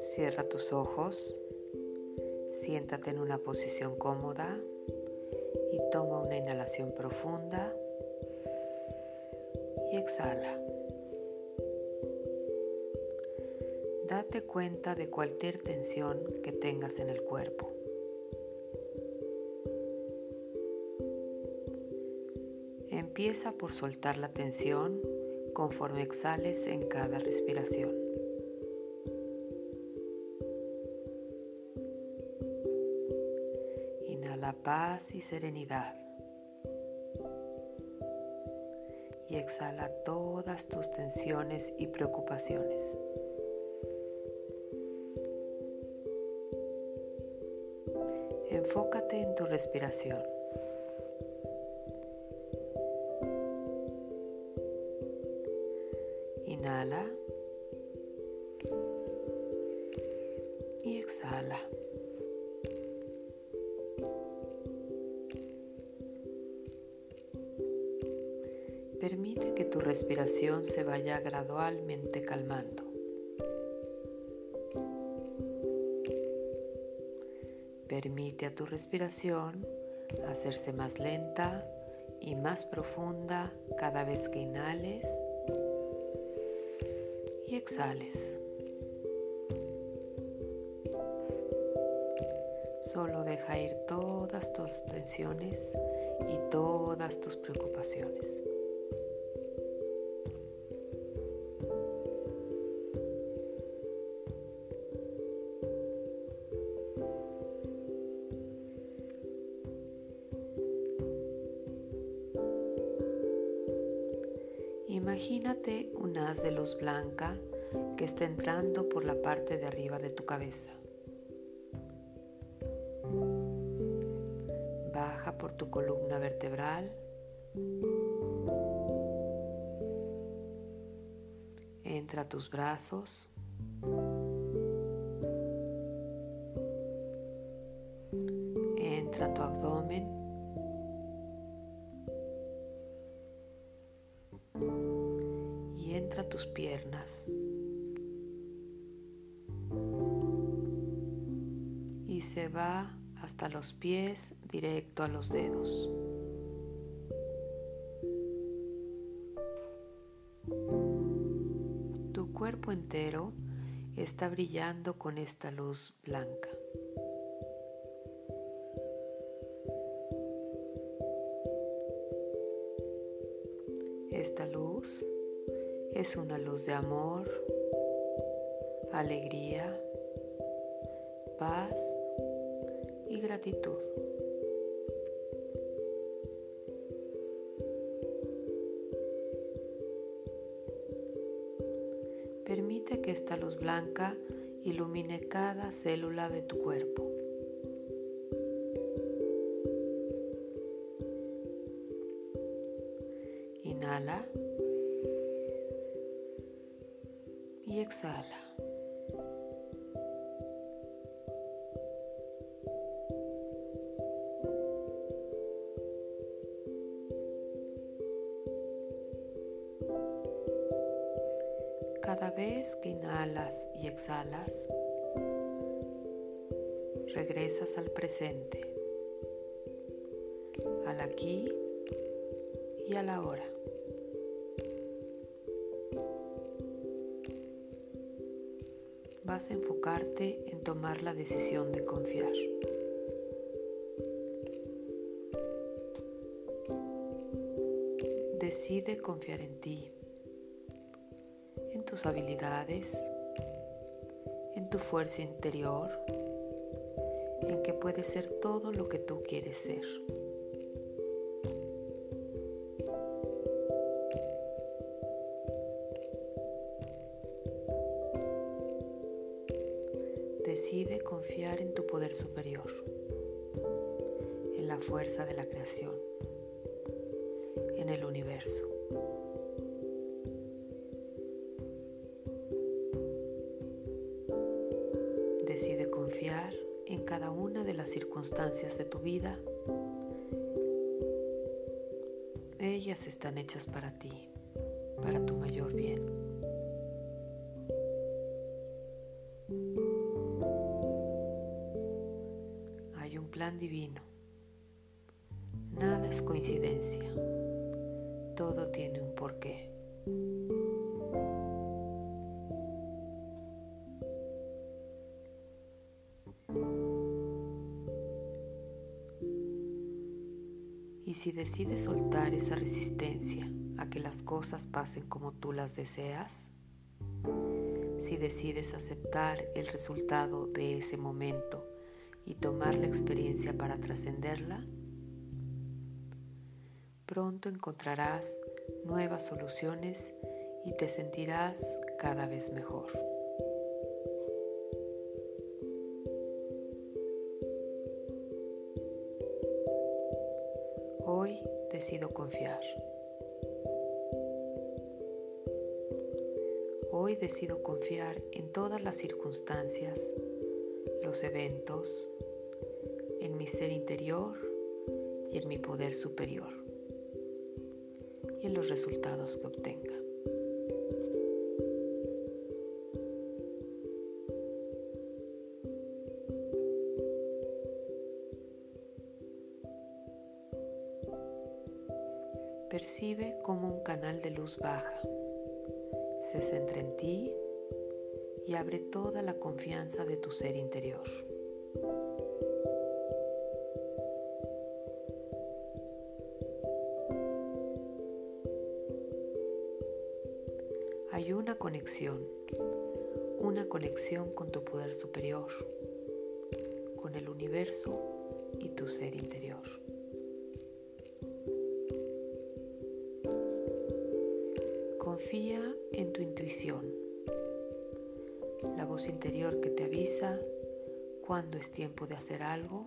Cierra tus ojos, siéntate en una posición cómoda y toma una inhalación profunda y exhala. Date cuenta de cualquier tensión que tengas en el cuerpo. Empieza por soltar la tensión conforme exhales en cada respiración. Inhala paz y serenidad. Y exhala todas tus tensiones y preocupaciones. Enfócate en tu respiración. Permite que tu respiración se vaya gradualmente calmando. Permite a tu respiración hacerse más lenta y más profunda cada vez que inhales y exhales. Solo deja ir todas tus tensiones y todas tus preocupaciones. De luz blanca que está entrando por la parte de arriba de tu cabeza. Baja por tu columna vertebral. Entra tus brazos. Entra tu abdomen. Y se va hasta los pies directo a los dedos. Tu cuerpo entero está brillando con esta luz blanca. Esta luz es una luz de amor, alegría, paz y gratitud. Permite que esta luz blanca ilumine cada célula de tu cuerpo. Inhala. Y exhala. Cada vez que inhalas y exhalas, regresas al presente, al aquí y a la hora. Vas a enfocarte en tomar la decisión de confiar. Decide confiar en ti, en tus habilidades, en tu fuerza interior, en que puedes ser todo lo que tú quieres ser. Decide confiar en tu poder superior, en la fuerza de la creación, en el universo. Decide confiar en cada una de las circunstancias de tu vida. ellas están hechas para ti, para tu mayor bien. Nada es coincidencia. Todo tiene un porqué. Y si decides soltar esa resistencia a que las cosas pasen como tú las deseas, si decides aceptar el resultado de ese momento y tomar la experiencia para trascenderla, pronto encontrarás nuevas soluciones y te sentirás cada vez mejor. Hoy decido confiar. Hoy decido confiar en todas las circunstancias, los eventos, en mi ser interior y en mi poder superior y en los resultados que obtenga. Percibe como un canal de luz baja. Se centra en ti y abre toda la confianza de tu ser interior. Hay una conexión, una conexión con tu poder superior, con el universo y tu ser interior. Confía en tu intuición, la voz interior que te avisa cuando es tiempo de hacer algo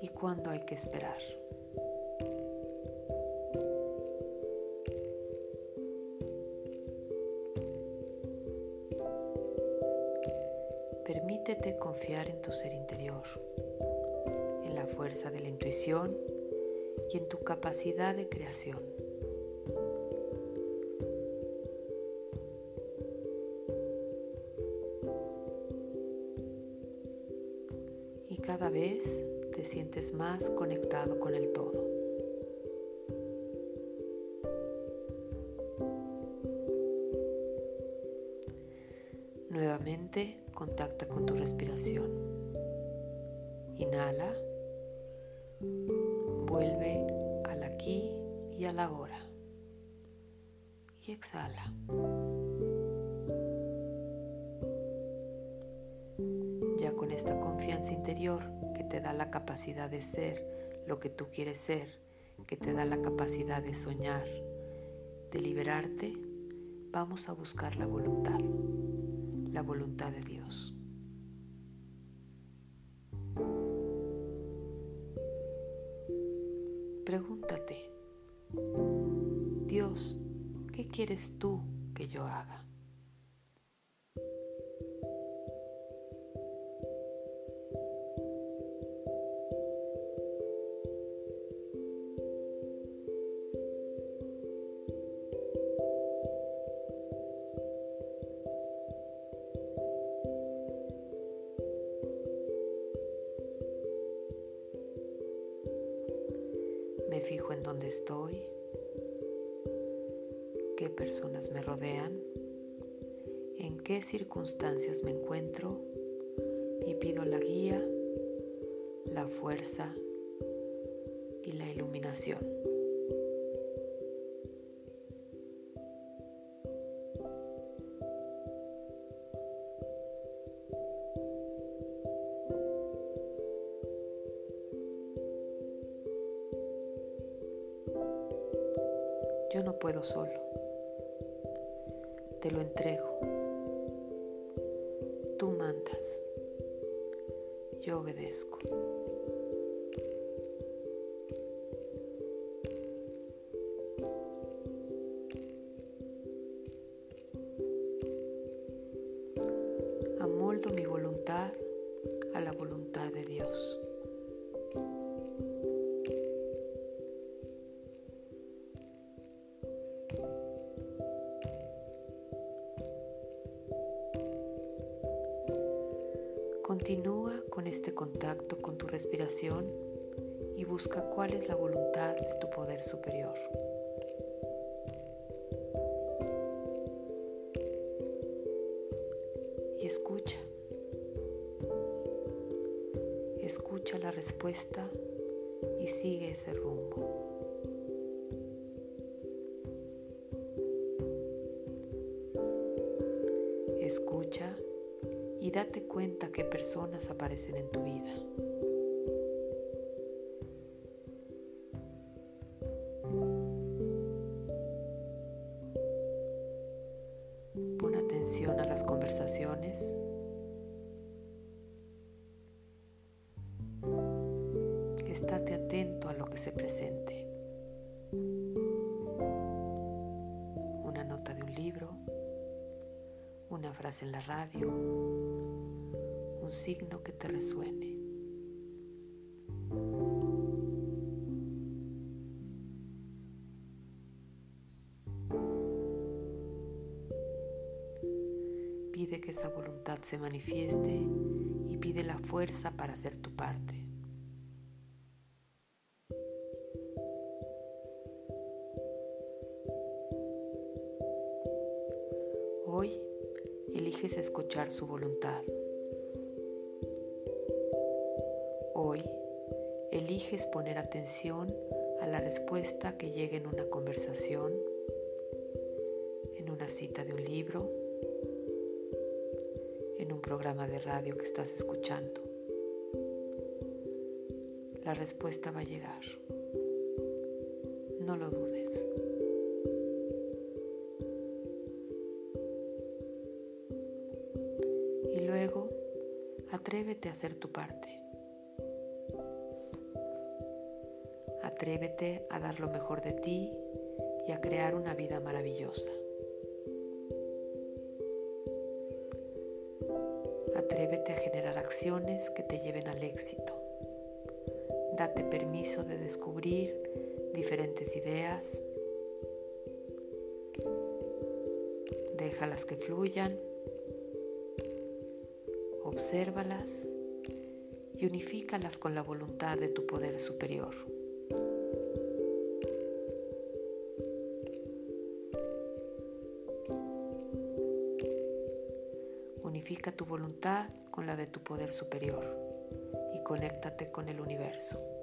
y cuando hay que esperar. Permítete confiar en tu ser interior, en la fuerza de la intuición y en tu capacidad de creación. Cada vez te sientes más conectado con el todo. Nuevamente contacta con tu respiración. Inhala. Vuelve al aquí y a la hora. Y exhala. Interior que te da la capacidad de ser lo que tú quieres ser, que te da la capacidad de soñar, de liberarte, vamos a buscar la voluntad la voluntad de Dios. Pregúntate, Dios, ¿qué quieres tú que yo haga? Estoy, qué personas me rodean, en qué circunstancias me encuentro y pido la guía, la fuerza y la iluminación. mi voluntad a la voluntad de Dios. Continúa con este contacto con tu respiración y busca cuál es la voluntad de tu poder superior. Escucha la respuesta y sigue ese rumbo. Escucha y date cuenta qué personas aparecen en tu vida. Atento a lo que se presente. Una nota de un libro, una frase en la radio, un signo que te resuene. Pide que esa voluntad se manifieste y pide la fuerza para hacer tu parte. Hoy eliges escuchar su voluntad. Hoy eliges poner atención a la respuesta que llega en una conversación, en una cita de un libro, en un programa de radio que estás escuchando. La respuesta va a llegar. No lo dudes. Luego, atrévete a hacer tu parte. Atrévete a dar lo mejor de ti y a crear una vida maravillosa. Atrévete a generar acciones que te lleven al éxito. Date permiso de descubrir diferentes ideas. Déjalas que fluyan. Obsérvalas y unifícalas con la voluntad de tu poder superior. Unifica tu voluntad con la de tu poder superior y conéctate con el universo.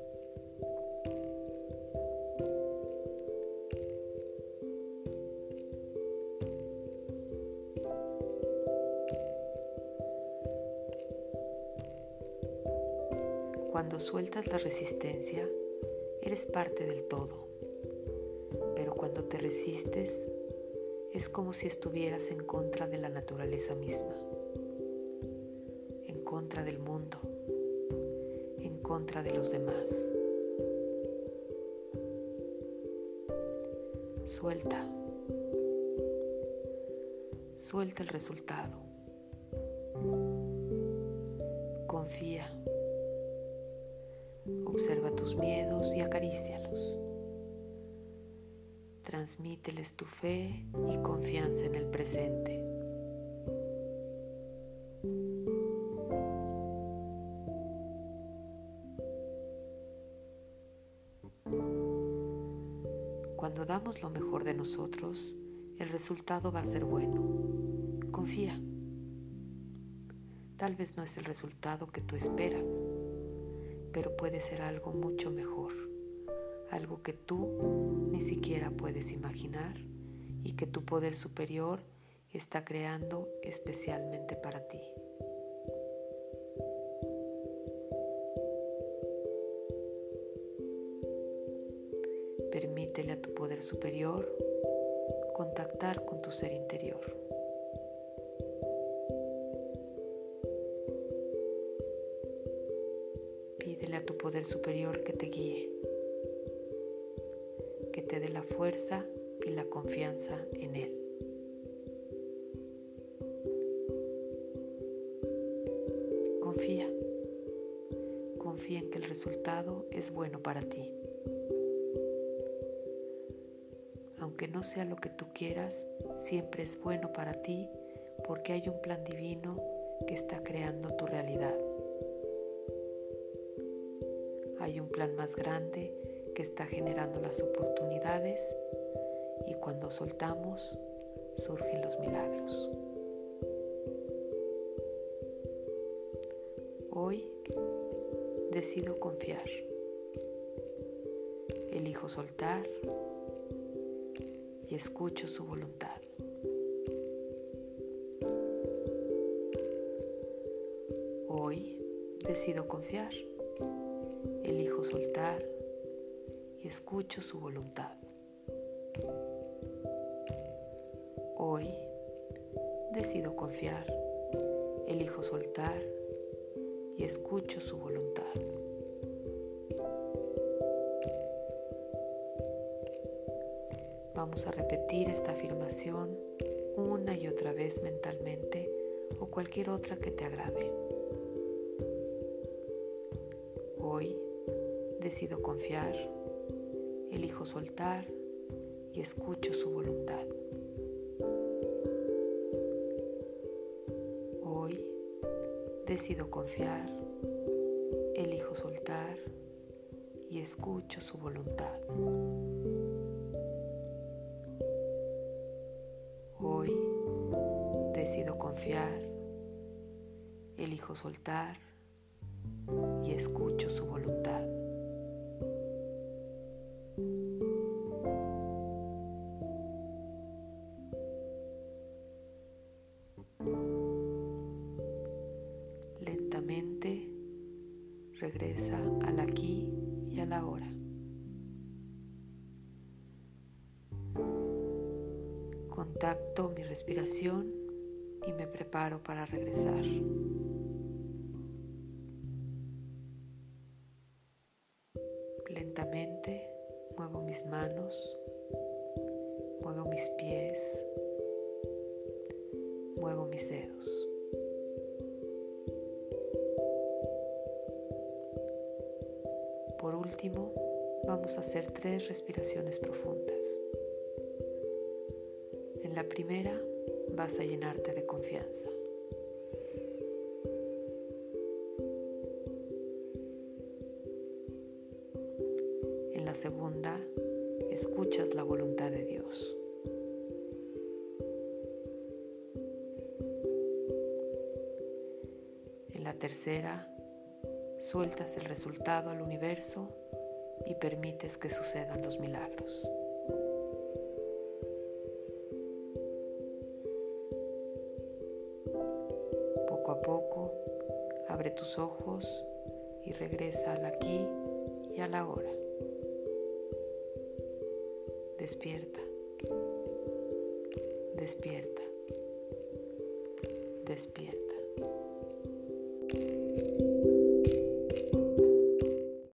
Cuando sueltas la resistencia, eres parte del todo. Pero cuando te resistes, es como si estuvieras en contra de la naturaleza misma, en contra del mundo, en contra de los demás. Suelta. Suelta el resultado. Confía. Observa tus miedos y acarícialos. Transmíteles tu fe y confianza en el presente. Cuando damos lo mejor de nosotros, el resultado va a ser bueno. Confía. Tal vez no es el resultado que tú esperas, pero puede ser algo mucho mejor, algo que tú ni siquiera puedes imaginar y que tu poder superior está creando especialmente para ti. Permítele a tu poder superior contactar con tu ser interior. Poder superior que te guíe, que te dé la fuerza y la confianza en él. Confía, confía en que el resultado es bueno para ti. Aunque no sea lo que tú quieras, siempre es bueno para ti porque hay un plan divino que está creando tu realidad. Plan más grande que está generando las oportunidades y cuando soltamos surgen los milagros. Hoy decido confiar. Elijo soltar y escucho su voluntad. Hoy decido confiar. Elijo soltar y escucho su voluntad. Hoy decido confiar. Elijo soltar y escucho su voluntad. Vamos a repetir esta afirmación una y otra vez mentalmente o cualquier otra que te agrade. Hoy decido confiar, elijo soltar y escucho su voluntad. Hoy decido confiar, elijo soltar y escucho su voluntad. Hoy decido confiar, elijo soltar y a la hora. Contacto mi respiración y me preparo para regresar. Último, vamos a hacer tres respiraciones profundas. En la primera vas a llenarte de confianza. la segunda, escuchas la voluntad de Dios. En la tercera, sueltas el resultado al universo y permites que sucedan los milagros. Poco a poco, abre tus ojos y regresa al aquí y a la hora. Despierta. Despierta. Despierta.